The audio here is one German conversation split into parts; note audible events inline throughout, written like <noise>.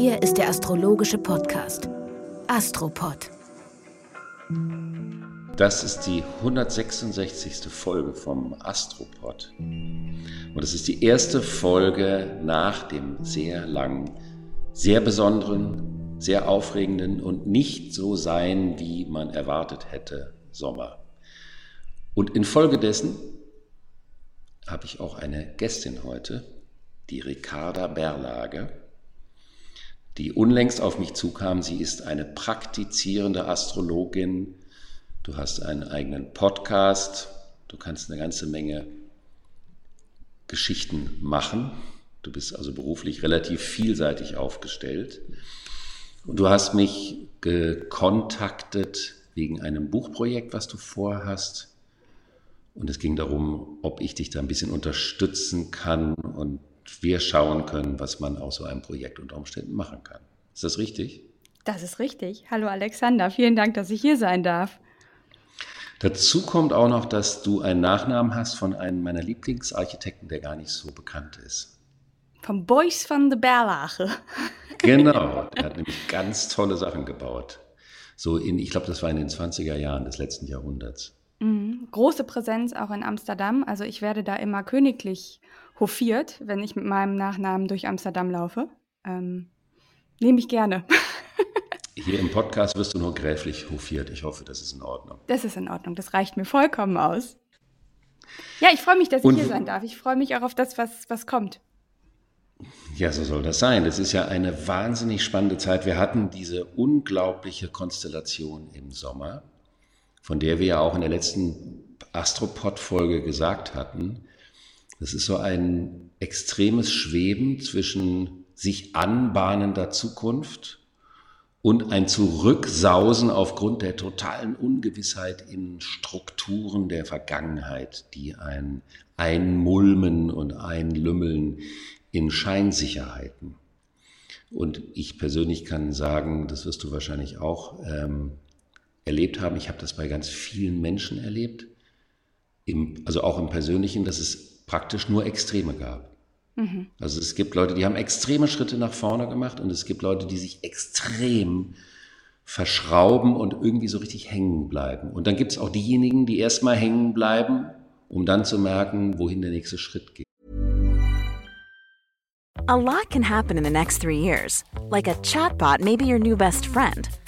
Hier ist der astrologische Podcast Astropod. Das ist die 166. Folge vom Astropod. Und es ist die erste Folge nach dem sehr langen, sehr besonderen, sehr aufregenden und nicht so sein, wie man erwartet hätte, Sommer. Und infolgedessen habe ich auch eine Gästin heute, die Ricarda Berlage, die unlängst auf mich zukam. Sie ist eine praktizierende Astrologin. Du hast einen eigenen Podcast. Du kannst eine ganze Menge Geschichten machen. Du bist also beruflich relativ vielseitig aufgestellt. Und du hast mich gekontaktet wegen einem Buchprojekt, was du vorhast. Und es ging darum, ob ich dich da ein bisschen unterstützen kann und wir schauen können, was man aus so einem Projekt unter Umständen machen kann. Ist das richtig? Das ist richtig. Hallo Alexander, vielen Dank, dass ich hier sein darf. Dazu kommt auch noch, dass du einen Nachnamen hast von einem meiner Lieblingsarchitekten, der gar nicht so bekannt ist. Vom Boys van de Berlage. <laughs> Genau, der hat nämlich ganz tolle Sachen gebaut. So in, ich glaube, das war in den 20er Jahren des letzten Jahrhunderts. Mhm. Große Präsenz auch in Amsterdam. Also ich werde da immer königlich hofiert, wenn ich mit meinem Nachnamen durch Amsterdam laufe. Ähm, Nehme ich gerne. <laughs> Hier im Podcast wirst du nur gräflich hofiert. Ich hoffe, das ist in Ordnung. Das ist in Ordnung. Das reicht mir vollkommen aus. Ja, ich freue mich, dass ich Und, hier sein darf. Ich freue mich auch auf das, was, was kommt. Ja, so soll das sein. Das ist ja eine wahnsinnig spannende Zeit. Wir hatten diese unglaubliche Konstellation im Sommer von der wir ja auch in der letzten Astropod-Folge gesagt hatten, das ist so ein extremes Schweben zwischen sich anbahnender Zukunft und ein Zurücksausen aufgrund der totalen Ungewissheit in Strukturen der Vergangenheit, die ein Einmulmen und Einlümmeln in Scheinsicherheiten. Und ich persönlich kann sagen, das wirst du wahrscheinlich auch, ähm, erlebt haben. Ich habe das bei ganz vielen Menschen erlebt, im, also auch im Persönlichen, dass es praktisch nur Extreme gab. Mhm. Also es gibt Leute, die haben extreme Schritte nach vorne gemacht und es gibt Leute, die sich extrem verschrauben und irgendwie so richtig hängen bleiben. Und dann gibt es auch diejenigen, die erstmal hängen bleiben, um dann zu merken, wohin der nächste Schritt geht. A lot can happen in the next three years. Like a chatbot may be your new best friend.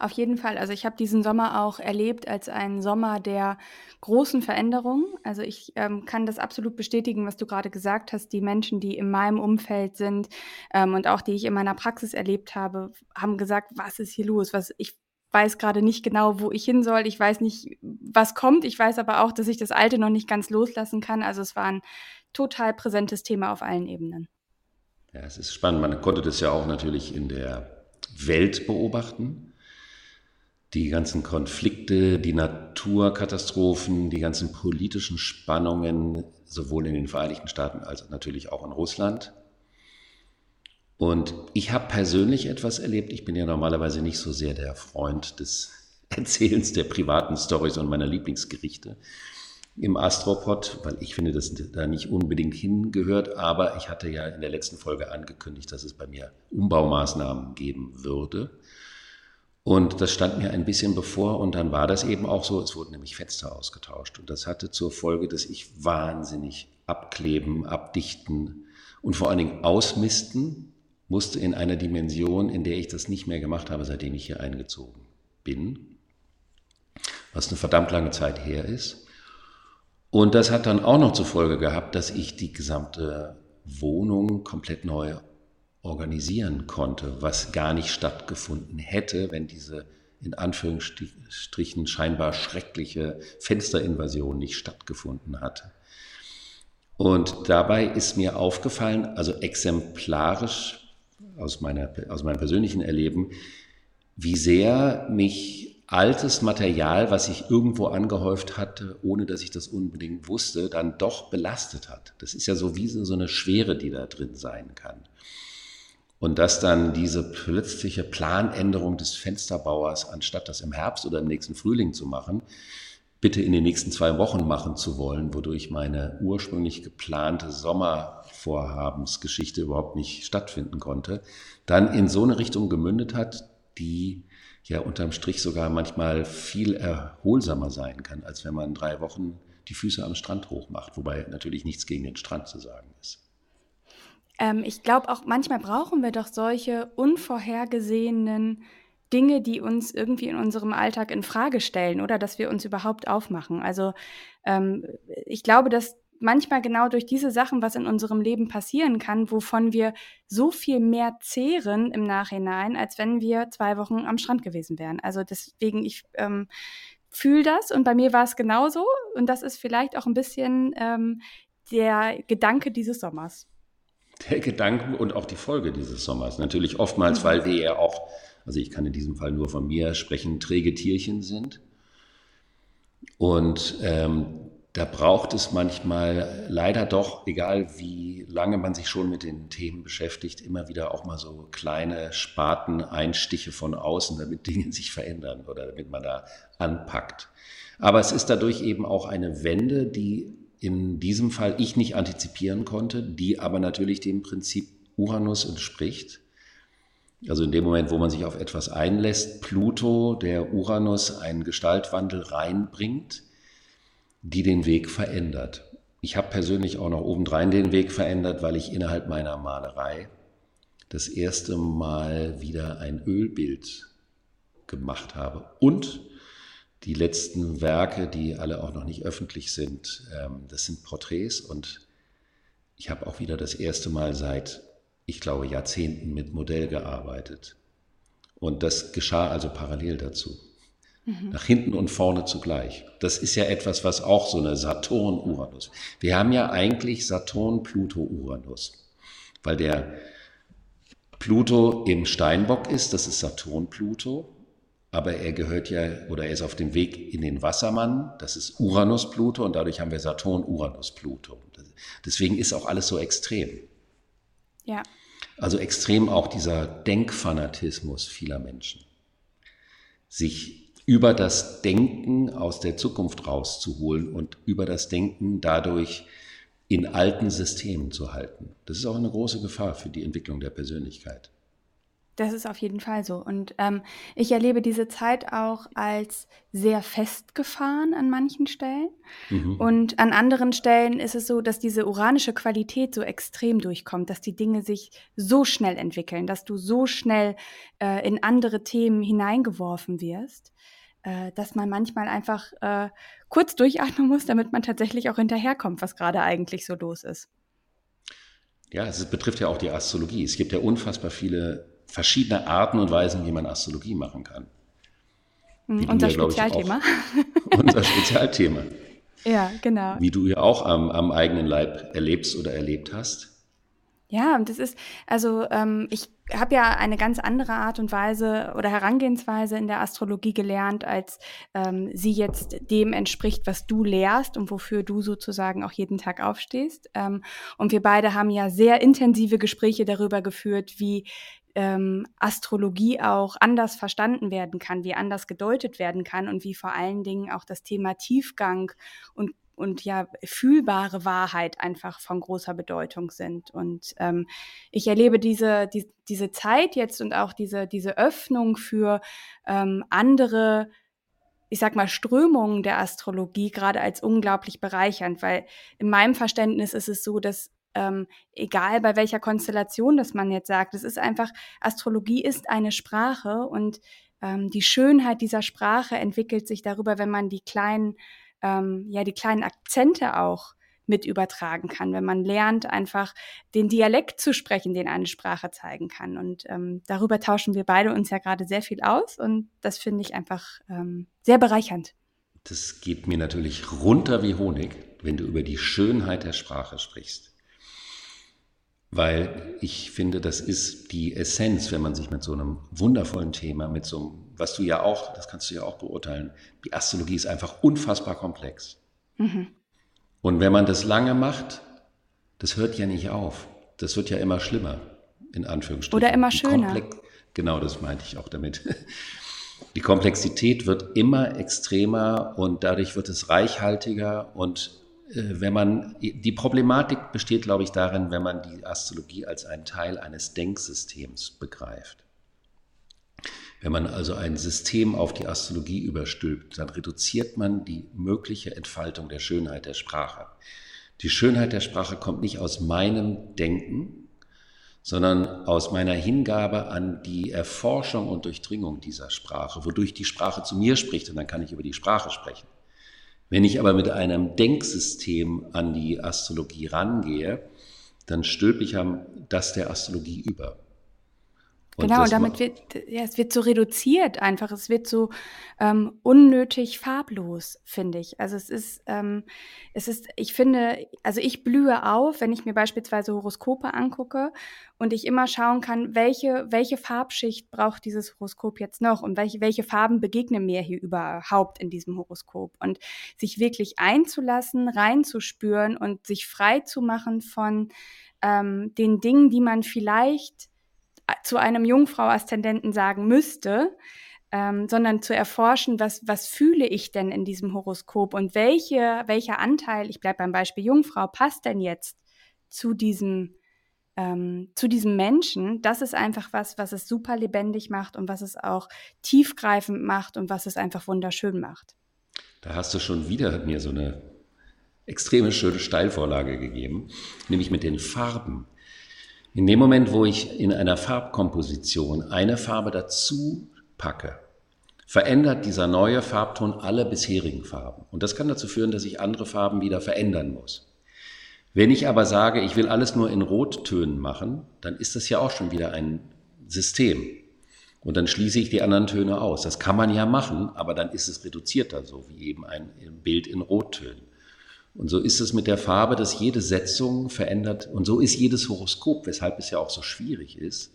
Auf jeden Fall. Also ich habe diesen Sommer auch erlebt als einen Sommer der großen Veränderungen. Also ich ähm, kann das absolut bestätigen, was du gerade gesagt hast. Die Menschen, die in meinem Umfeld sind ähm, und auch die ich in meiner Praxis erlebt habe, haben gesagt, was ist hier los? Was ich weiß gerade nicht genau, wo ich hin soll. Ich weiß nicht, was kommt. Ich weiß aber auch, dass ich das Alte noch nicht ganz loslassen kann. Also es war ein total präsentes Thema auf allen Ebenen. Ja, es ist spannend. Man konnte das ja auch natürlich in der Welt beobachten die ganzen Konflikte, die Naturkatastrophen, die ganzen politischen Spannungen, sowohl in den Vereinigten Staaten als natürlich auch in Russland. Und ich habe persönlich etwas erlebt. Ich bin ja normalerweise nicht so sehr der Freund des <laughs> Erzählens der privaten Stories und meiner Lieblingsgerichte im Astropod, weil ich finde, dass da nicht unbedingt hingehört. Aber ich hatte ja in der letzten Folge angekündigt, dass es bei mir Umbaumaßnahmen geben würde. Und das stand mir ein bisschen bevor und dann war das eben auch so, es wurden nämlich Fenster ausgetauscht und das hatte zur Folge, dass ich wahnsinnig abkleben, abdichten und vor allen Dingen ausmisten musste in einer Dimension, in der ich das nicht mehr gemacht habe, seitdem ich hier eingezogen bin, was eine verdammt lange Zeit her ist. Und das hat dann auch noch zur Folge gehabt, dass ich die gesamte Wohnung komplett neu organisieren konnte, was gar nicht stattgefunden hätte, wenn diese in Anführungsstrichen scheinbar schreckliche Fensterinvasion nicht stattgefunden hatte. Und dabei ist mir aufgefallen, also exemplarisch aus, meiner, aus meinem persönlichen Erleben, wie sehr mich altes Material, was sich irgendwo angehäuft hatte, ohne dass ich das unbedingt wusste, dann doch belastet hat. Das ist ja so wie so eine Schwere, die da drin sein kann. Und dass dann diese plötzliche Planänderung des Fensterbauers, anstatt das im Herbst oder im nächsten Frühling zu machen, bitte in den nächsten zwei Wochen machen zu wollen, wodurch meine ursprünglich geplante Sommervorhabensgeschichte überhaupt nicht stattfinden konnte, dann in so eine Richtung gemündet hat, die ja unterm Strich sogar manchmal viel erholsamer sein kann, als wenn man drei Wochen die Füße am Strand hochmacht, wobei natürlich nichts gegen den Strand zu sagen ist. Ähm, ich glaube auch, manchmal brauchen wir doch solche unvorhergesehenen Dinge, die uns irgendwie in unserem Alltag in Frage stellen oder dass wir uns überhaupt aufmachen. Also ähm, ich glaube, dass manchmal genau durch diese Sachen, was in unserem Leben passieren kann, wovon wir so viel mehr zehren im Nachhinein, als wenn wir zwei Wochen am Strand gewesen wären. Also deswegen, ich ähm, fühle das und bei mir war es genauso und das ist vielleicht auch ein bisschen ähm, der Gedanke dieses Sommers der Gedanken und auch die Folge dieses Sommers. Natürlich oftmals, weil wir ja auch, also ich kann in diesem Fall nur von mir sprechen, träge Tierchen sind. Und ähm, da braucht es manchmal leider doch, egal wie lange man sich schon mit den Themen beschäftigt, immer wieder auch mal so kleine Spaten, Einstiche von außen, damit Dinge <laughs> sich verändern oder damit man da anpackt. Aber es ist dadurch eben auch eine Wende, die in diesem Fall ich nicht antizipieren konnte, die aber natürlich dem Prinzip Uranus entspricht. Also in dem Moment, wo man sich auf etwas einlässt, Pluto, der Uranus einen Gestaltwandel reinbringt, die den Weg verändert. Ich habe persönlich auch noch obendrein den Weg verändert, weil ich innerhalb meiner Malerei das erste Mal wieder ein Ölbild gemacht habe und die letzten Werke, die alle auch noch nicht öffentlich sind, ähm, das sind Porträts und ich habe auch wieder das erste Mal seit, ich glaube, Jahrzehnten mit Modell gearbeitet. Und das geschah also parallel dazu. Mhm. Nach hinten und vorne zugleich. Das ist ja etwas, was auch so eine Saturn-Uranus. Wir haben ja eigentlich Saturn-Pluto-Uranus, weil der Pluto im Steinbock ist, das ist Saturn-Pluto aber er gehört ja oder er ist auf dem Weg in den Wassermann, das ist Uranus-Pluto und dadurch haben wir Saturn-Uranus-Pluto. Deswegen ist auch alles so extrem. Ja. Also extrem auch dieser Denkfanatismus vieler Menschen. Sich über das Denken aus der Zukunft rauszuholen und über das Denken dadurch in alten Systemen zu halten. Das ist auch eine große Gefahr für die Entwicklung der Persönlichkeit. Das ist auf jeden Fall so. Und ähm, ich erlebe diese Zeit auch als sehr festgefahren an manchen Stellen. Mhm. Und an anderen Stellen ist es so, dass diese uranische Qualität so extrem durchkommt, dass die Dinge sich so schnell entwickeln, dass du so schnell äh, in andere Themen hineingeworfen wirst, äh, dass man manchmal einfach äh, kurz durchatmen muss, damit man tatsächlich auch hinterherkommt, was gerade eigentlich so los ist. Ja, es betrifft ja auch die Astrologie. Es gibt ja unfassbar viele verschiedene Arten und Weisen, wie man Astrologie machen kann. Wie unser ja, Spezialthema. Auch, <laughs> unser Spezialthema. Ja, genau. Wie du ja auch am, am eigenen Leib erlebst oder erlebt hast. Ja, und das ist, also ähm, ich habe ja eine ganz andere Art und Weise oder Herangehensweise in der Astrologie gelernt, als ähm, sie jetzt dem entspricht, was du lehrst und wofür du sozusagen auch jeden Tag aufstehst. Ähm, und wir beide haben ja sehr intensive Gespräche darüber geführt, wie ähm, Astrologie auch anders verstanden werden kann, wie anders gedeutet werden kann und wie vor allen Dingen auch das Thema Tiefgang und und ja fühlbare Wahrheit einfach von großer Bedeutung sind. Und ähm, ich erlebe diese, die, diese Zeit jetzt und auch diese, diese Öffnung für ähm, andere, ich sag mal, Strömungen der Astrologie gerade als unglaublich bereichernd, weil in meinem Verständnis ist es so, dass ähm, egal bei welcher Konstellation das man jetzt sagt. Es ist einfach, Astrologie ist eine Sprache und ähm, die Schönheit dieser Sprache entwickelt sich darüber, wenn man die kleinen, ähm, ja, die kleinen Akzente auch mit übertragen kann, wenn man lernt, einfach den Dialekt zu sprechen, den eine Sprache zeigen kann. Und ähm, darüber tauschen wir beide uns ja gerade sehr viel aus und das finde ich einfach ähm, sehr bereichernd. Das geht mir natürlich runter wie Honig, wenn du über die Schönheit der Sprache sprichst. Weil ich finde, das ist die Essenz, wenn man sich mit so einem wundervollen Thema, mit so einem, was du ja auch, das kannst du ja auch beurteilen, die Astrologie ist einfach unfassbar komplex. Mhm. Und wenn man das lange macht, das hört ja nicht auf. Das wird ja immer schlimmer, in Anführungsstrichen. Oder immer schöner. Genau das meinte ich auch damit. <laughs> Die Komplexität wird immer extremer und dadurch wird es reichhaltiger und wenn man, die Problematik besteht, glaube ich, darin, wenn man die Astrologie als einen Teil eines Denksystems begreift. Wenn man also ein System auf die Astrologie überstülpt, dann reduziert man die mögliche Entfaltung der Schönheit der Sprache. Die Schönheit der Sprache kommt nicht aus meinem Denken, sondern aus meiner Hingabe an die Erforschung und Durchdringung dieser Sprache, wodurch die Sprache zu mir spricht und dann kann ich über die Sprache sprechen. Wenn ich aber mit einem Denksystem an die Astrologie rangehe, dann stülpe ich das der Astrologie über. Und genau, und damit wird, ja, es wird so reduziert einfach. Es wird so ähm, unnötig farblos, finde ich. Also es ist, ähm, es ist, ich finde, also ich blühe auf, wenn ich mir beispielsweise Horoskope angucke und ich immer schauen kann, welche, welche Farbschicht braucht dieses Horoskop jetzt noch und welche, welche Farben begegnen mir hier überhaupt in diesem Horoskop. Und sich wirklich einzulassen, reinzuspüren und sich frei zu machen von ähm, den Dingen, die man vielleicht zu einem Jungfrau-Aszendenten sagen müsste, ähm, sondern zu erforschen, was, was fühle ich denn in diesem Horoskop und welche, welcher Anteil, ich bleibe beim Beispiel Jungfrau, passt denn jetzt zu diesem, ähm, zu diesem Menschen, das ist einfach was, was es super lebendig macht und was es auch tiefgreifend macht und was es einfach wunderschön macht. Da hast du schon wieder mir so eine extreme schöne Steilvorlage gegeben, nämlich mit den Farben. In dem Moment, wo ich in einer Farbkomposition eine Farbe dazu packe, verändert dieser neue Farbton alle bisherigen Farben. Und das kann dazu führen, dass ich andere Farben wieder verändern muss. Wenn ich aber sage, ich will alles nur in Rottönen machen, dann ist das ja auch schon wieder ein System. Und dann schließe ich die anderen Töne aus. Das kann man ja machen, aber dann ist es reduzierter, so wie eben ein Bild in Rottönen. Und so ist es mit der Farbe, dass jede Setzung verändert, und so ist jedes Horoskop, weshalb es ja auch so schwierig ist,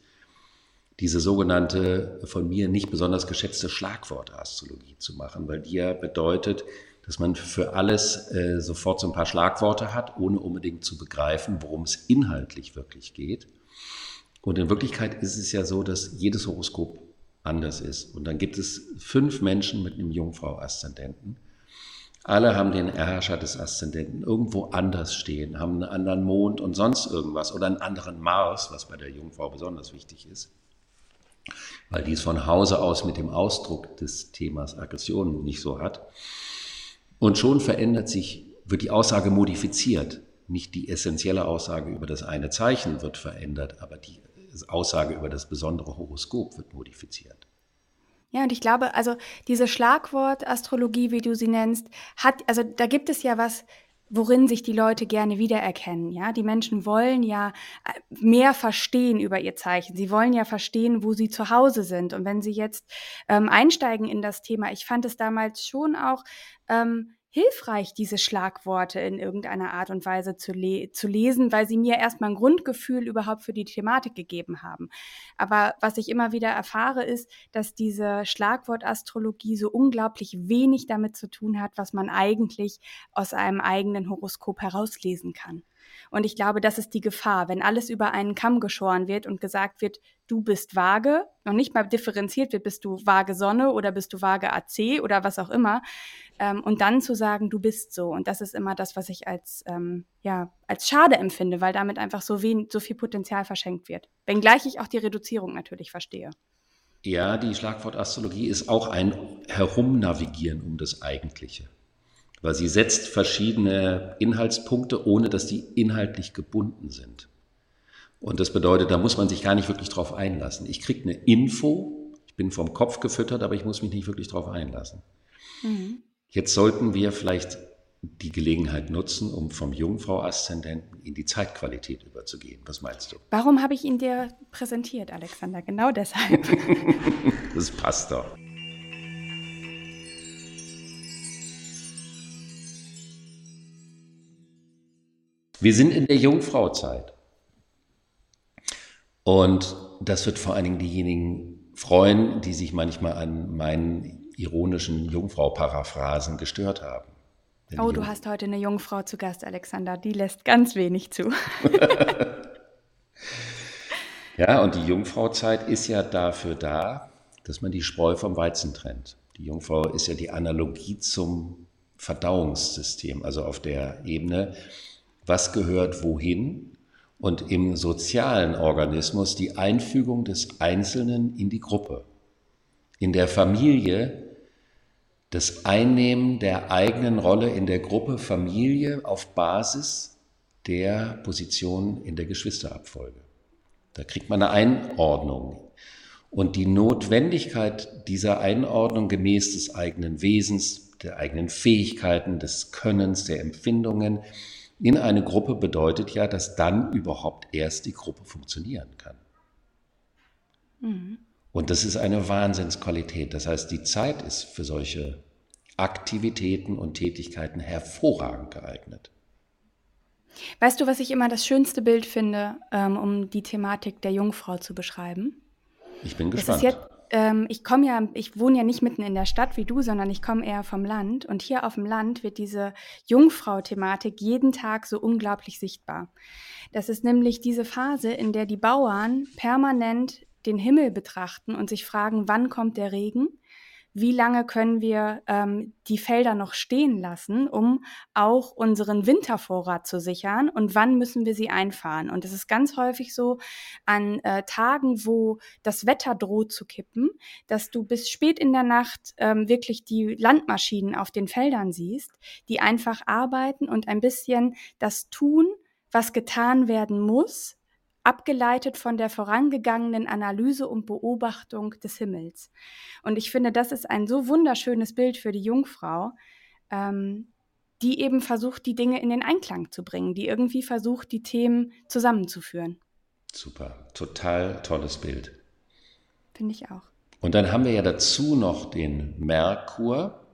diese sogenannte von mir nicht besonders geschätzte Schlagwortastrologie zu machen, weil die ja bedeutet, dass man für alles äh, sofort so ein paar Schlagworte hat, ohne unbedingt zu begreifen, worum es inhaltlich wirklich geht. Und in Wirklichkeit ist es ja so, dass jedes Horoskop anders ist. Und dann gibt es fünf Menschen mit einem Jungfrau-Aszendenten. Alle haben den Herrscher des Aszendenten irgendwo anders stehen, haben einen anderen Mond und sonst irgendwas oder einen anderen Mars, was bei der Jungfrau besonders wichtig ist, weil die es von Hause aus mit dem Ausdruck des Themas Aggression nicht so hat. Und schon verändert sich, wird die Aussage modifiziert. Nicht die essentielle Aussage über das eine Zeichen wird verändert, aber die Aussage über das besondere Horoskop wird modifiziert. Ja, und ich glaube, also diese Schlagwort-Astrologie, wie du sie nennst, hat, also da gibt es ja was, worin sich die Leute gerne wiedererkennen. Ja, die Menschen wollen ja äh, mehr verstehen über ihr Zeichen. Sie wollen ja verstehen, wo sie zu Hause sind. Und wenn sie jetzt ähm, einsteigen in das Thema, ich fand es damals schon auch ähm, hilfreich, diese Schlagworte in irgendeiner Art und Weise zu, le zu lesen, weil sie mir erstmal ein Grundgefühl überhaupt für die Thematik gegeben haben. Aber was ich immer wieder erfahre, ist, dass diese Schlagwortastrologie so unglaublich wenig damit zu tun hat, was man eigentlich aus einem eigenen Horoskop herauslesen kann. Und ich glaube, das ist die Gefahr, wenn alles über einen Kamm geschoren wird und gesagt wird, du bist vage, noch nicht mal differenziert wird, bist du vage Sonne oder bist du vage AC oder was auch immer. Ähm, und dann zu sagen, du bist so. Und das ist immer das, was ich als, ähm, ja, als schade empfinde, weil damit einfach so, wenig, so viel Potenzial verschenkt wird. Wenngleich ich auch die Reduzierung natürlich verstehe. Ja, die Schlagwortastrologie ist auch ein Herumnavigieren um das Eigentliche weil sie setzt verschiedene Inhaltspunkte, ohne dass die inhaltlich gebunden sind. Und das bedeutet, da muss man sich gar nicht wirklich drauf einlassen. Ich kriege eine Info, ich bin vom Kopf gefüttert, aber ich muss mich nicht wirklich drauf einlassen. Mhm. Jetzt sollten wir vielleicht die Gelegenheit nutzen, um vom Jungfrau-Aszendenten in die Zeitqualität überzugehen. Was meinst du? Warum habe ich ihn dir präsentiert, Alexander? Genau deshalb. <laughs> das passt doch. Wir sind in der Jungfrauzeit. Und das wird vor allen Dingen diejenigen freuen, die sich manchmal an meinen ironischen Jungfrau-Paraphrasen gestört haben. oh, du hast heute eine Jungfrau zu Gast, Alexander. Die lässt ganz wenig zu. <laughs> ja, und die Jungfrauzeit ist ja dafür da, dass man die Spreu vom Weizen trennt. Die Jungfrau ist ja die Analogie zum Verdauungssystem, also auf der Ebene, was gehört wohin und im sozialen Organismus die Einfügung des Einzelnen in die Gruppe. In der Familie das Einnehmen der eigenen Rolle in der Gruppe Familie auf Basis der Position in der Geschwisterabfolge. Da kriegt man eine Einordnung. Und die Notwendigkeit dieser Einordnung gemäß des eigenen Wesens, der eigenen Fähigkeiten, des Könnens, der Empfindungen in eine Gruppe bedeutet ja, dass dann überhaupt erst die Gruppe funktionieren kann. Mhm. Und das ist eine Wahnsinnsqualität. Das heißt, die Zeit ist für solche Aktivitäten und Tätigkeiten hervorragend geeignet. Weißt du, was ich immer das schönste Bild finde, ähm, um die Thematik der Jungfrau zu beschreiben? Ich bin gespannt. Jetzt, ähm, ich komme ja, ich wohne ja nicht mitten in der Stadt wie du, sondern ich komme eher vom Land. Und hier auf dem Land wird diese Jungfrau-Thematik jeden Tag so unglaublich sichtbar. Das ist nämlich diese Phase, in der die Bauern permanent den Himmel betrachten und sich fragen, wann kommt der Regen? Wie lange können wir ähm, die Felder noch stehen lassen, um auch unseren Wintervorrat zu sichern? Und wann müssen wir sie einfahren? Und es ist ganz häufig so an äh, Tagen, wo das Wetter droht zu kippen, dass du bis spät in der Nacht ähm, wirklich die Landmaschinen auf den Feldern siehst, die einfach arbeiten und ein bisschen das tun, was getan werden muss, abgeleitet von der vorangegangenen Analyse und Beobachtung des Himmels. Und ich finde, das ist ein so wunderschönes Bild für die Jungfrau, ähm, die eben versucht, die Dinge in den Einklang zu bringen, die irgendwie versucht, die Themen zusammenzuführen. Super, total tolles Bild. Finde ich auch. Und dann haben wir ja dazu noch den Merkur,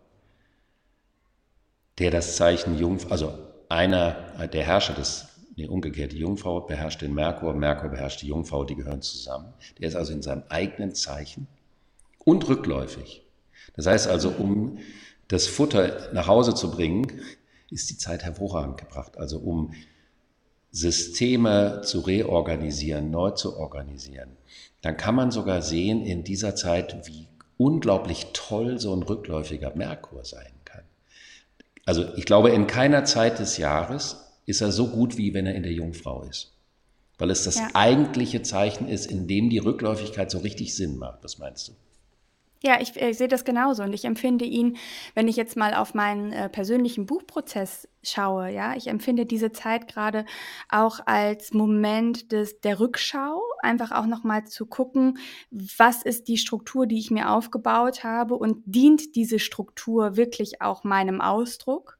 der das Zeichen Jungfrau, also einer der Herrscher des nee, umgekehrt, die Jungfrau beherrscht den Merkur, Merkur beherrscht die Jungfrau, die gehören zusammen. Der ist also in seinem eigenen Zeichen und rückläufig. Das heißt also, um das Futter nach Hause zu bringen, ist die Zeit hervorragend gebracht. Also um Systeme zu reorganisieren, neu zu organisieren. Dann kann man sogar sehen in dieser Zeit, wie unglaublich toll so ein rückläufiger Merkur sein kann. Also ich glaube, in keiner Zeit des Jahres ist er so gut, wie wenn er in der Jungfrau ist. Weil es das ja. eigentliche Zeichen ist, in dem die Rückläufigkeit so richtig Sinn macht. Was meinst du? Ja, ich, ich, sehe das genauso und ich empfinde ihn, wenn ich jetzt mal auf meinen äh, persönlichen Buchprozess schaue, ja, ich empfinde diese Zeit gerade auch als Moment des, der Rückschau, einfach auch nochmal zu gucken, was ist die Struktur, die ich mir aufgebaut habe und dient diese Struktur wirklich auch meinem Ausdruck?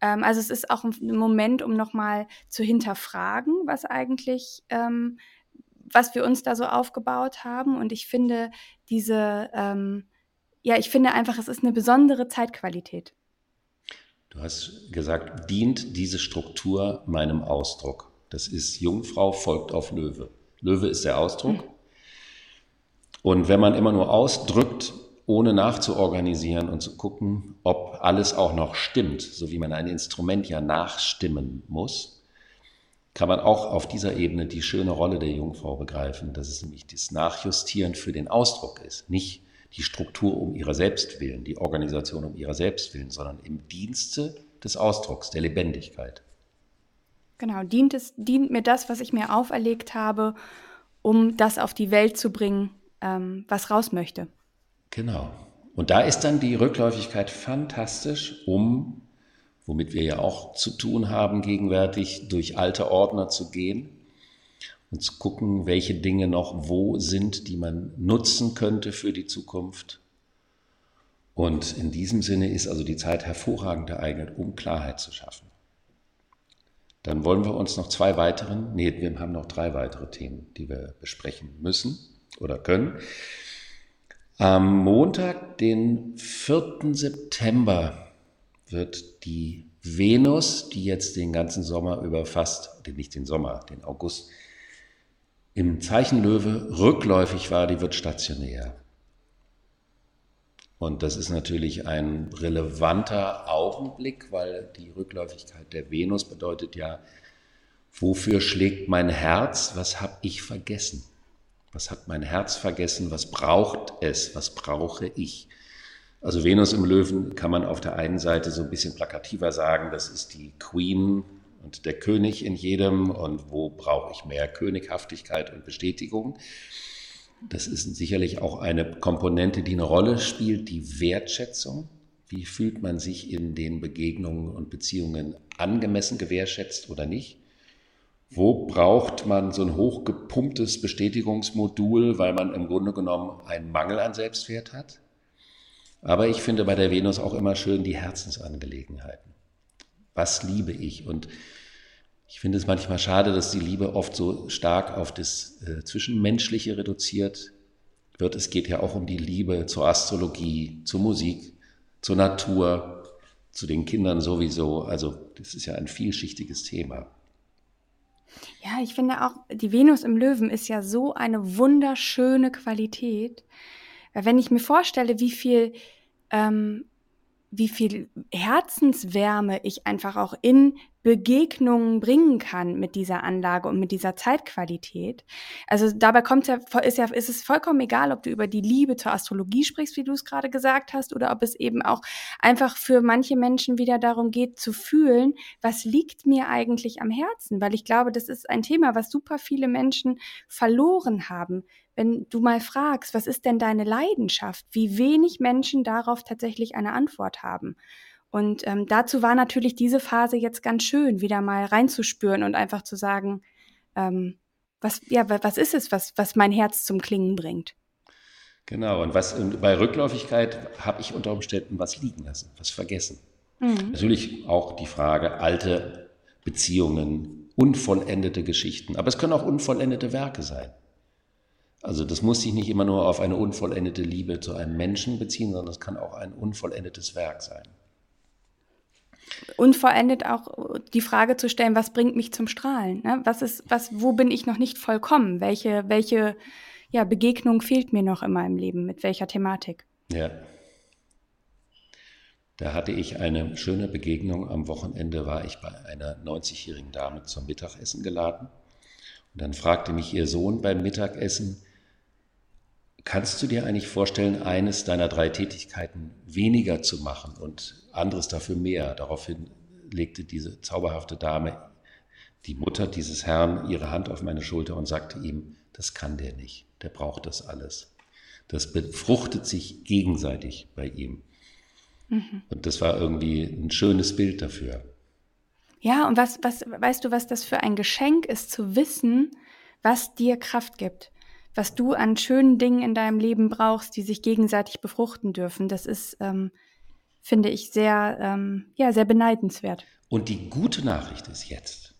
Ähm, also es ist auch ein Moment, um nochmal zu hinterfragen, was eigentlich, ähm, was wir uns da so aufgebaut haben. Und ich finde diese, ähm, ja, ich finde einfach, es ist eine besondere Zeitqualität. Du hast gesagt, dient diese Struktur meinem Ausdruck. Das ist Jungfrau folgt auf Löwe. Löwe ist der Ausdruck. Mhm. Und wenn man immer nur ausdrückt, ohne nachzuorganisieren und zu gucken, ob alles auch noch stimmt, so wie man ein Instrument ja nachstimmen muss, kann man auch auf dieser Ebene die schöne Rolle der Jungfrau begreifen, dass es nämlich das Nachjustieren für den Ausdruck ist, nicht die Struktur um ihrer selbst willen, die Organisation um ihrer selbst willen, sondern im Dienste des Ausdrucks, der Lebendigkeit. Genau, dient, es, dient mir das, was ich mir auferlegt habe, um das auf die Welt zu bringen, ähm, was raus möchte. Genau. Und da ist dann die Rückläufigkeit fantastisch, um, womit wir ja auch zu tun haben, gegenwärtig durch alte Ordner zu gehen und zu gucken, welche Dinge noch wo sind, die man nutzen könnte für die Zukunft. Und in diesem Sinne ist also die Zeit hervorragend geeignet, um Klarheit zu schaffen. Dann wollen wir uns noch zwei weiteren, nee, wir haben noch drei weitere Themen, die wir besprechen müssen oder können. Am Montag, den 4. September, wird die Venus, die jetzt den ganzen Sommer über fast, nicht den Sommer, den August, im Zeichen Löwe rückläufig war, die wird stationär. Und das ist natürlich ein relevanter Augenblick, weil die Rückläufigkeit der Venus bedeutet ja, wofür schlägt mein Herz, was habe ich vergessen? Was hat mein Herz vergessen? Was braucht es? Was brauche ich? Also Venus im Löwen kann man auf der einen Seite so ein bisschen plakativer sagen, das ist die Queen und der König in jedem und wo brauche ich mehr Könighaftigkeit und Bestätigung. Das ist sicherlich auch eine Komponente, die eine Rolle spielt, die Wertschätzung. Wie fühlt man sich in den Begegnungen und Beziehungen angemessen gewertschätzt oder nicht? Wo braucht man so ein hochgepumptes Bestätigungsmodul, weil man im Grunde genommen einen Mangel an Selbstwert hat? Aber ich finde bei der Venus auch immer schön die Herzensangelegenheiten. Was liebe ich? Und ich finde es manchmal schade, dass die Liebe oft so stark auf das äh, Zwischenmenschliche reduziert wird. Es geht ja auch um die Liebe zur Astrologie, zur Musik, zur Natur, zu den Kindern sowieso. Also das ist ja ein vielschichtiges Thema. Ja, ich finde auch, die Venus im Löwen ist ja so eine wunderschöne Qualität. Wenn ich mir vorstelle, wie viel ähm, wie viel Herzenswärme ich einfach auch in Begegnungen bringen kann mit dieser Anlage und mit dieser Zeitqualität. Also dabei kommt ja, ist ja, ist es vollkommen egal, ob du über die Liebe zur Astrologie sprichst, wie du es gerade gesagt hast, oder ob es eben auch einfach für manche Menschen wieder darum geht, zu fühlen, was liegt mir eigentlich am Herzen? Weil ich glaube, das ist ein Thema, was super viele Menschen verloren haben wenn du mal fragst, was ist denn deine Leidenschaft, wie wenig Menschen darauf tatsächlich eine Antwort haben. Und ähm, dazu war natürlich diese Phase jetzt ganz schön, wieder mal reinzuspüren und einfach zu sagen, ähm, was, ja, was ist es, was, was mein Herz zum Klingen bringt. Genau, und was bei Rückläufigkeit habe ich unter Umständen was liegen lassen, was vergessen. Mhm. Natürlich auch die Frage, alte Beziehungen, unvollendete Geschichten, aber es können auch unvollendete Werke sein. Also das muss sich nicht immer nur auf eine unvollendete Liebe zu einem Menschen beziehen, sondern es kann auch ein unvollendetes Werk sein. Unvollendet auch die Frage zu stellen, was bringt mich zum Strahlen? Ne? Was ist, was, wo bin ich noch nicht vollkommen? Welche, welche ja, Begegnung fehlt mir noch in meinem Leben? Mit welcher Thematik? Ja. Da hatte ich eine schöne Begegnung. Am Wochenende war ich bei einer 90-jährigen Dame zum Mittagessen geladen. Und dann fragte mich ihr Sohn beim Mittagessen, Kannst du dir eigentlich vorstellen, eines deiner drei Tätigkeiten weniger zu machen und anderes dafür mehr? Daraufhin legte diese zauberhafte Dame, die Mutter dieses Herrn, ihre Hand auf meine Schulter und sagte ihm, das kann der nicht, der braucht das alles. Das befruchtet sich gegenseitig bei ihm. Mhm. Und das war irgendwie ein schönes Bild dafür. Ja, und was, was, weißt du, was das für ein Geschenk ist, zu wissen, was dir Kraft gibt? Was du an schönen Dingen in deinem Leben brauchst, die sich gegenseitig befruchten dürfen. Das ist, ähm, finde ich, sehr, ähm, ja, sehr beneidenswert. Und die gute Nachricht ist jetzt,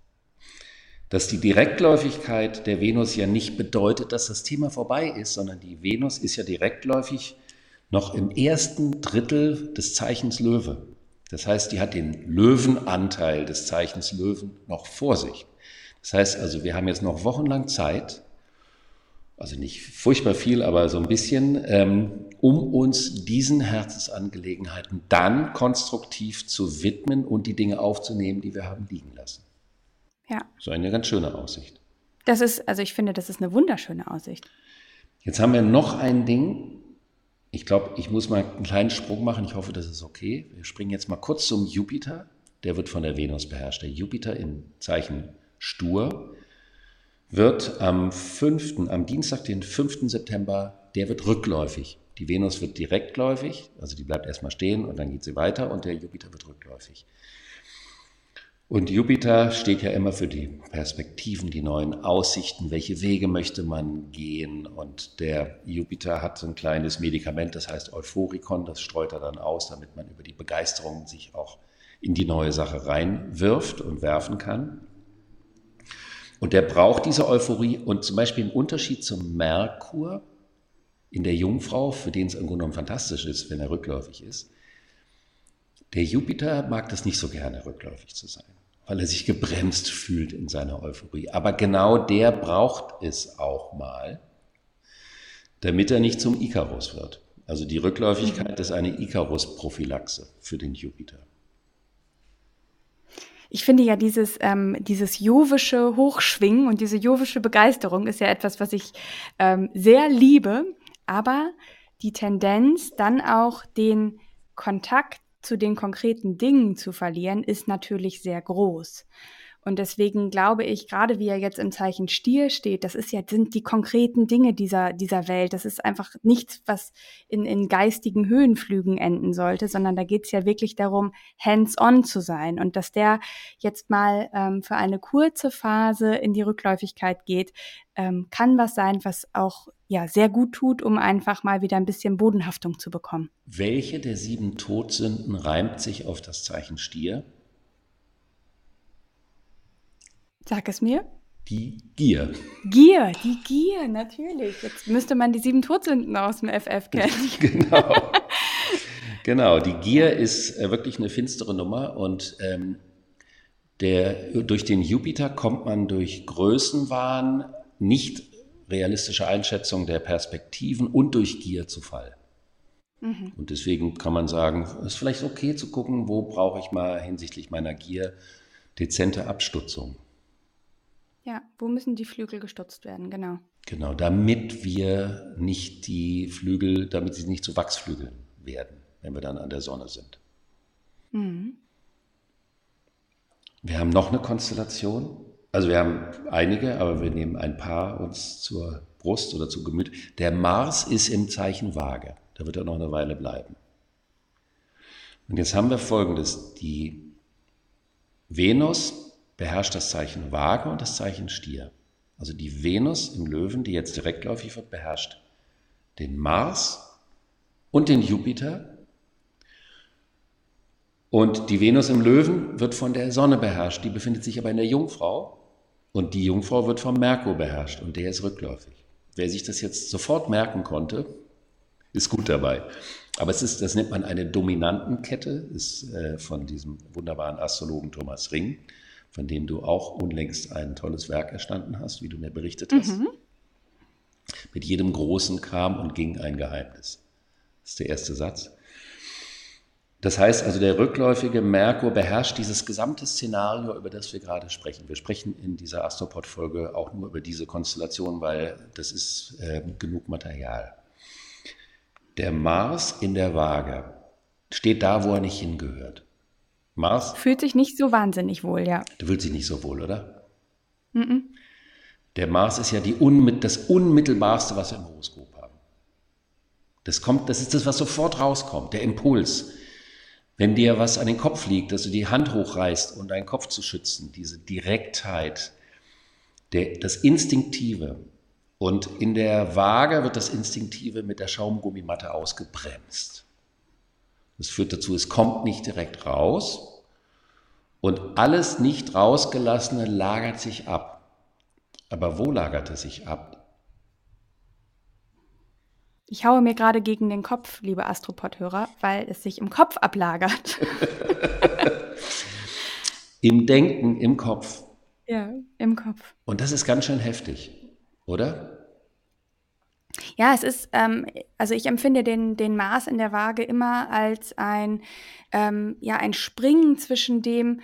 dass die Direktläufigkeit der Venus ja nicht bedeutet, dass das Thema vorbei ist, sondern die Venus ist ja direktläufig noch im ersten Drittel des Zeichens Löwe. Das heißt, die hat den Löwenanteil des Zeichens Löwen noch vor sich. Das heißt also, wir haben jetzt noch wochenlang Zeit, also nicht furchtbar viel, aber so ein bisschen, ähm, um uns diesen Herzensangelegenheiten dann konstruktiv zu widmen und die Dinge aufzunehmen, die wir haben liegen lassen. Ja. So eine ganz schöne Aussicht. Das ist, also ich finde, das ist eine wunderschöne Aussicht. Jetzt haben wir noch ein Ding. Ich glaube, ich muss mal einen kleinen Sprung machen. Ich hoffe, das ist okay. Wir springen jetzt mal kurz zum Jupiter. Der wird von der Venus beherrscht. Der Jupiter im Zeichen Stur wird am 5., am Dienstag, den 5. September, der wird rückläufig. Die Venus wird direktläufig, also die bleibt erstmal stehen und dann geht sie weiter und der Jupiter wird rückläufig. Und Jupiter steht ja immer für die Perspektiven, die neuen Aussichten, welche Wege möchte man gehen. Und der Jupiter hat ein kleines Medikament, das heißt Euphorikon, das streut er dann aus, damit man über die Begeisterung sich auch in die neue Sache reinwirft und werfen kann. Und der braucht diese Euphorie und zum Beispiel im Unterschied zum Merkur in der Jungfrau, für den es im Grunde genommen fantastisch ist, wenn er rückläufig ist, der Jupiter mag das nicht so gerne, rückläufig zu sein. weil er sich gebremst fühlt in seiner Euphorie. Aber genau der braucht es auch mal, damit er nicht zum Ikarus wird. Also die Rückläufigkeit ist eine Ikarus-Prophylaxe für den Jupiter. Ich finde ja dieses, ähm, dieses jovische Hochschwingen und diese jovische Begeisterung ist ja etwas, was ich ähm, sehr liebe, aber die Tendenz, dann auch den Kontakt zu den konkreten Dingen zu verlieren, ist natürlich sehr groß. Und deswegen glaube ich, gerade wie er jetzt im Zeichen Stier steht, das ist ja, sind die konkreten Dinge dieser, dieser Welt. Das ist einfach nichts, was in, in geistigen Höhenflügen enden sollte, sondern da geht es ja wirklich darum, hands-on zu sein. Und dass der jetzt mal ähm, für eine kurze Phase in die Rückläufigkeit geht, ähm, kann was sein, was auch ja sehr gut tut, um einfach mal wieder ein bisschen Bodenhaftung zu bekommen. Welche der sieben Todsünden reimt sich auf das Zeichen Stier? Sag es mir. Die Gier. Gier, die Gier, natürlich. Jetzt müsste man die sieben Todsünden aus dem FF <laughs> kennen. genau. genau, die Gier ist äh, wirklich eine finstere Nummer und ähm, der, durch den Jupiter kommt man durch Größenwahn, nicht realistische Einschätzung der Perspektiven und durch Gier zu Fall. Mhm. Und deswegen kann man sagen, es ist vielleicht okay zu gucken, wo brauche ich mal hinsichtlich meiner Gier dezente Abstutzung. Ja, wo müssen die Flügel gestutzt werden, genau. Genau, damit wir nicht die Flügel, damit sie nicht zu Wachsflügeln werden, wenn wir dann an der Sonne sind. Mhm. Wir haben noch eine Konstellation. Also wir haben einige, aber wir nehmen ein paar uns zur Brust oder zu Gemüt. Der Mars ist im Zeichen Waage. Da wird er noch eine Weile bleiben. Und jetzt haben wir Folgendes. Die Venus beherrscht das Zeichen Waage und das Zeichen Stier. Also die Venus im Löwen, die jetzt direktläufig wird, beherrscht den Mars und den Jupiter. Und die Venus im Löwen wird von der Sonne beherrscht, die befindet sich aber in der Jungfrau. Und die Jungfrau wird vom Merkur beherrscht und der ist rückläufig. Wer sich das jetzt sofort merken konnte, ist gut dabei. Aber es ist, das nennt man eine Dominantenkette, ist äh, von diesem wunderbaren Astrologen Thomas Ring von dem du auch unlängst ein tolles Werk erstanden hast, wie du mir berichtet hast. Mhm. Mit jedem Großen kam und ging ein Geheimnis. Das ist der erste Satz. Das heißt also, der rückläufige Merkur beherrscht dieses gesamte Szenario, über das wir gerade sprechen. Wir sprechen in dieser Astropod-Folge auch nur über diese Konstellation, weil das ist äh, genug Material. Der Mars in der Waage steht da, wo er nicht hingehört. Mars? Fühlt sich nicht so wahnsinnig wohl, ja. Du fühlst dich nicht so wohl, oder? Mm, -mm. Der Mars ist ja die unmit das Unmittelbarste, was wir im Horoskop haben. Das, kommt, das ist das, was sofort rauskommt, der Impuls. Wenn dir was an den Kopf liegt, dass du die Hand hochreißt, um deinen Kopf zu schützen, diese Direktheit, der, das Instinktive. Und in der Waage wird das Instinktive mit der Schaumgummimatte ausgebremst. Das führt dazu, es kommt nicht direkt raus und alles nicht rausgelassene lagert sich ab. Aber wo lagert es sich ab? Ich haue mir gerade gegen den Kopf, liebe Astropod-Hörer, weil es sich im Kopf ablagert. <laughs> Im Denken, im Kopf. Ja, im Kopf. Und das ist ganz schön heftig, oder? Ja, es ist, ähm, also ich empfinde den, den Maß in der Waage immer als ein, ähm, ja, ein Springen zwischen dem,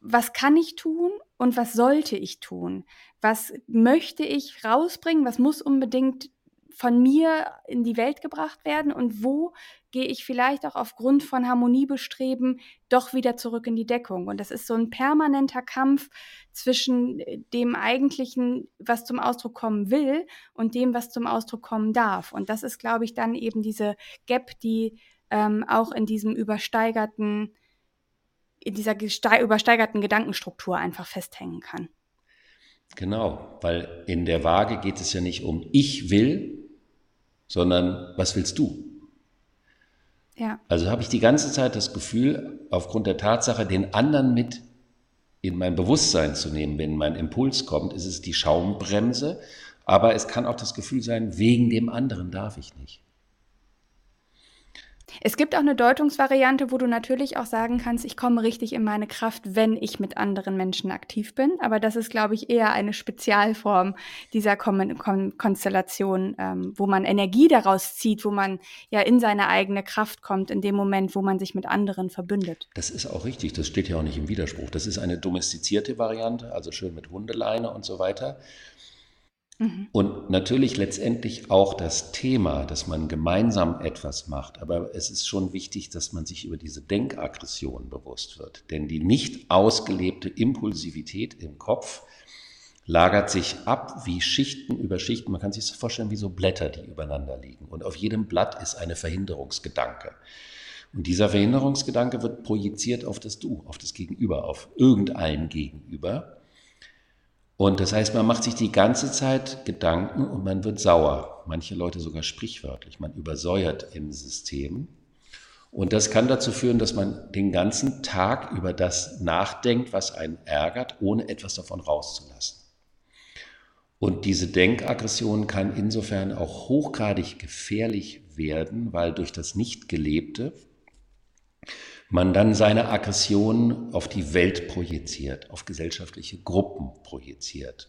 was kann ich tun und was sollte ich tun? Was möchte ich rausbringen? Was muss unbedingt von mir in die Welt gebracht werden und wo gehe ich vielleicht auch aufgrund von Harmoniebestreben doch wieder zurück in die Deckung. Und das ist so ein permanenter Kampf zwischen äh, dem eigentlichen, was zum Ausdruck kommen will und dem, was zum Ausdruck kommen darf. Und das ist, glaube ich, dann eben diese Gap, die ähm, auch in diesem übersteigerten, in dieser übersteigerten Gedankenstruktur einfach festhängen kann. Genau, weil in der Waage geht es ja nicht um ich will, sondern was willst du? Ja. Also habe ich die ganze Zeit das Gefühl, aufgrund der Tatsache, den anderen mit in mein Bewusstsein zu nehmen, wenn mein Impuls kommt, ist es die Schaumbremse, aber es kann auch das Gefühl sein, wegen dem anderen darf ich nicht. Es gibt auch eine Deutungsvariante, wo du natürlich auch sagen kannst, ich komme richtig in meine Kraft, wenn ich mit anderen Menschen aktiv bin. Aber das ist, glaube ich, eher eine Spezialform dieser Kon Kon Konstellation, ähm, wo man Energie daraus zieht, wo man ja in seine eigene Kraft kommt, in dem Moment, wo man sich mit anderen verbündet. Das ist auch richtig, das steht ja auch nicht im Widerspruch. Das ist eine domestizierte Variante, also schön mit Hundeleine und so weiter. Mhm. Und natürlich letztendlich auch das Thema, dass man gemeinsam etwas macht. Aber es ist schon wichtig, dass man sich über diese Denkaggression bewusst wird. Denn die nicht ausgelebte Impulsivität im Kopf lagert sich ab wie Schichten über Schichten. Man kann sich das vorstellen wie so Blätter, die übereinander liegen. Und auf jedem Blatt ist eine Verhinderungsgedanke. Und dieser Verhinderungsgedanke wird projiziert auf das Du, auf das Gegenüber, auf irgendein Gegenüber. Und das heißt, man macht sich die ganze Zeit Gedanken und man wird sauer. Manche Leute sogar sprichwörtlich. Man übersäuert im System. Und das kann dazu führen, dass man den ganzen Tag über das nachdenkt, was einen ärgert, ohne etwas davon rauszulassen. Und diese Denkaggression kann insofern auch hochgradig gefährlich werden, weil durch das Nicht-Gelebte man dann seine Aggression auf die Welt projiziert, auf gesellschaftliche Gruppen projiziert.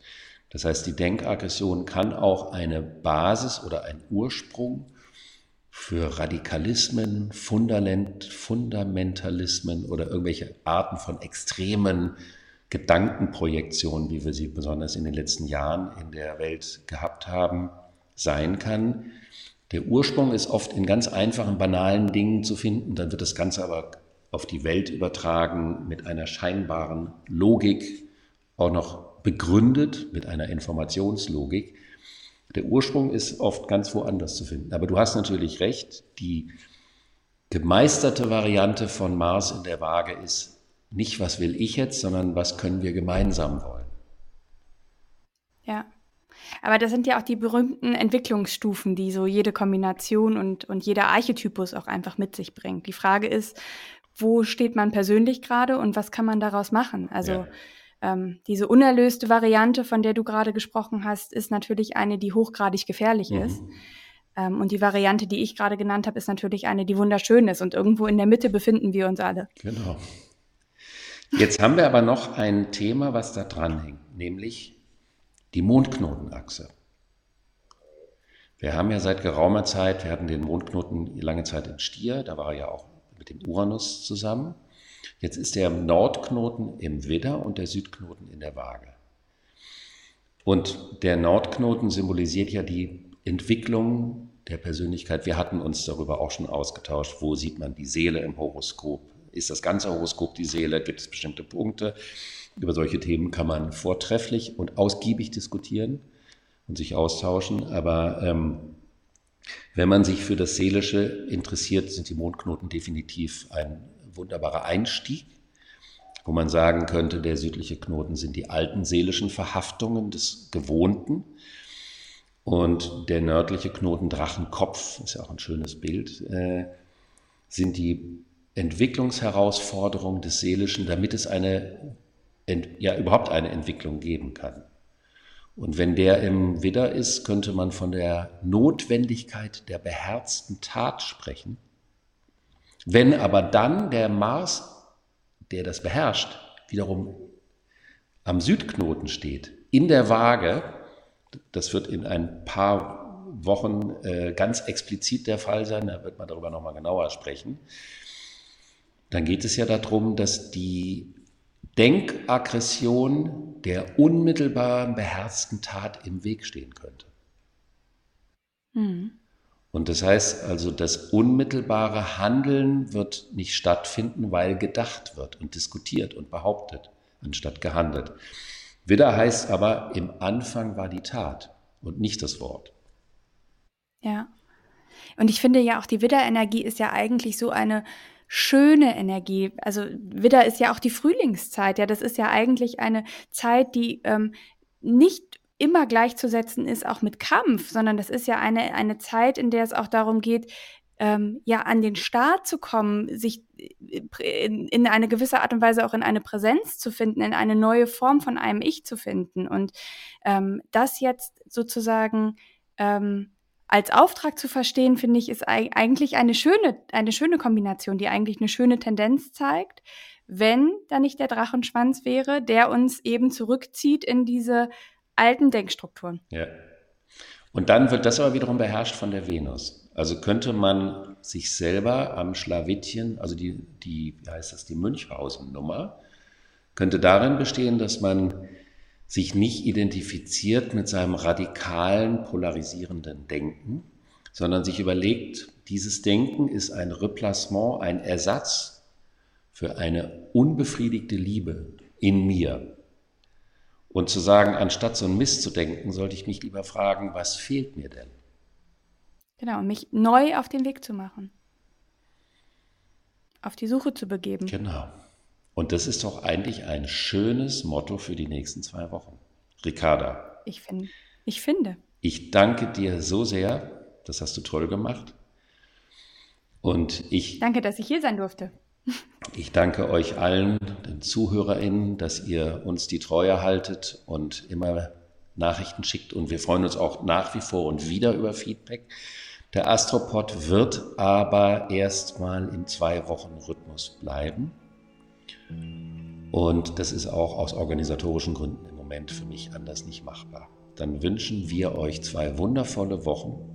Das heißt, die Denkaggression kann auch eine Basis oder ein Ursprung für Radikalismen, Fundament, Fundamentalismen oder irgendwelche Arten von extremen Gedankenprojektionen, wie wir sie besonders in den letzten Jahren in der Welt gehabt haben, sein kann. Der Ursprung ist oft in ganz einfachen, banalen Dingen zu finden, dann wird das Ganze aber auf die Welt übertragen, mit einer scheinbaren Logik, auch noch begründet, mit einer Informationslogik. Der Ursprung ist oft ganz woanders zu finden. Aber du hast natürlich recht, die gemeisterte Variante von Mars in der Waage ist nicht, was will ich jetzt, sondern was können wir gemeinsam wollen. Ja. Aber das sind ja auch die berühmten Entwicklungsstufen, die so jede Kombination und, und jeder Archetypus auch einfach mit sich bringt. Die Frage ist, wo steht man persönlich gerade und was kann man daraus machen? Also ja. ähm, diese unerlöste Variante, von der du gerade gesprochen hast, ist natürlich eine, die hochgradig gefährlich mhm. ist. Ähm, und die Variante, die ich gerade genannt habe, ist natürlich eine, die wunderschön ist. Und irgendwo in der Mitte befinden wir uns alle. Genau. Jetzt haben wir aber noch ein Thema, was da dran hängt, nämlich die Mondknotenachse. Wir haben ja seit geraumer Zeit, wir hatten den Mondknoten lange Zeit in Stier, da war er ja auch mit dem Uranus zusammen. Jetzt ist der Nordknoten im Widder und der Südknoten in der Waage. Und der Nordknoten symbolisiert ja die Entwicklung der Persönlichkeit. Wir hatten uns darüber auch schon ausgetauscht, wo sieht man die Seele im Horoskop. Ist das ganze Horoskop die Seele? Gibt es bestimmte Punkte? Über solche Themen kann man vortrefflich und ausgiebig diskutieren und sich austauschen. Aber ähm, wenn man sich für das Seelische interessiert, sind die Mondknoten definitiv ein wunderbarer Einstieg, wo man sagen könnte, der südliche Knoten sind die alten seelischen Verhaftungen des Gewohnten und der nördliche Knoten Drachenkopf, ist ja auch ein schönes Bild, äh, sind die Entwicklungsherausforderungen des Seelischen, damit es eine, ja, überhaupt eine Entwicklung geben kann. Und wenn der im Widder ist, könnte man von der Notwendigkeit der beherzten Tat sprechen. Wenn aber dann der Mars, der das beherrscht, wiederum am Südknoten steht, in der Waage, das wird in ein paar Wochen äh, ganz explizit der Fall sein, da wird man darüber nochmal genauer sprechen, dann geht es ja darum, dass die Denkaggression der unmittelbaren, beherzten Tat im Weg stehen könnte. Mhm. Und das heißt also, das unmittelbare Handeln wird nicht stattfinden, weil gedacht wird und diskutiert und behauptet, anstatt gehandelt. Widder heißt aber, im Anfang war die Tat und nicht das Wort. Ja. Und ich finde ja auch, die Widderenergie ist ja eigentlich so eine schöne Energie. Also Widder ist ja auch die Frühlingszeit. Ja, das ist ja eigentlich eine Zeit, die ähm, nicht immer gleichzusetzen ist, auch mit Kampf, sondern das ist ja eine, eine Zeit, in der es auch darum geht, ähm, ja, an den Start zu kommen, sich äh, in, in eine gewisse Art und Weise auch in eine Präsenz zu finden, in eine neue Form von einem Ich zu finden. Und ähm, das jetzt sozusagen ähm, als Auftrag zu verstehen, finde ich, ist eigentlich eine schöne, eine schöne Kombination, die eigentlich eine schöne Tendenz zeigt, wenn da nicht der Drachenschwanz wäre, der uns eben zurückzieht in diese alten Denkstrukturen. Ja. Und dann wird das aber wiederum beherrscht von der Venus. Also könnte man sich selber am Schlawittchen, also die, die wie heißt das, die Münchhausen-Nummer, könnte darin bestehen, dass man sich nicht identifiziert mit seinem radikalen, polarisierenden Denken, sondern sich überlegt, dieses Denken ist ein Replacement, ein Ersatz für eine unbefriedigte Liebe in mir. Und zu sagen, anstatt so ein Mist zu denken, sollte ich mich lieber fragen, was fehlt mir denn? Genau, mich neu auf den Weg zu machen. Auf die Suche zu begeben. Genau. Und das ist doch eigentlich ein schönes Motto für die nächsten zwei Wochen. Ricarda. Ich, find, ich finde. Ich danke dir so sehr. Das hast du toll gemacht. Und ich. Danke, dass ich hier sein durfte. Ich danke euch allen, den ZuhörerInnen, dass ihr uns die Treue haltet und immer Nachrichten schickt. Und wir freuen uns auch nach wie vor und wieder über Feedback. Der Astropod wird aber erstmal im zwei Wochen Rhythmus bleiben. Und das ist auch aus organisatorischen Gründen im Moment für mich anders nicht machbar. Dann wünschen wir euch zwei wundervolle Wochen.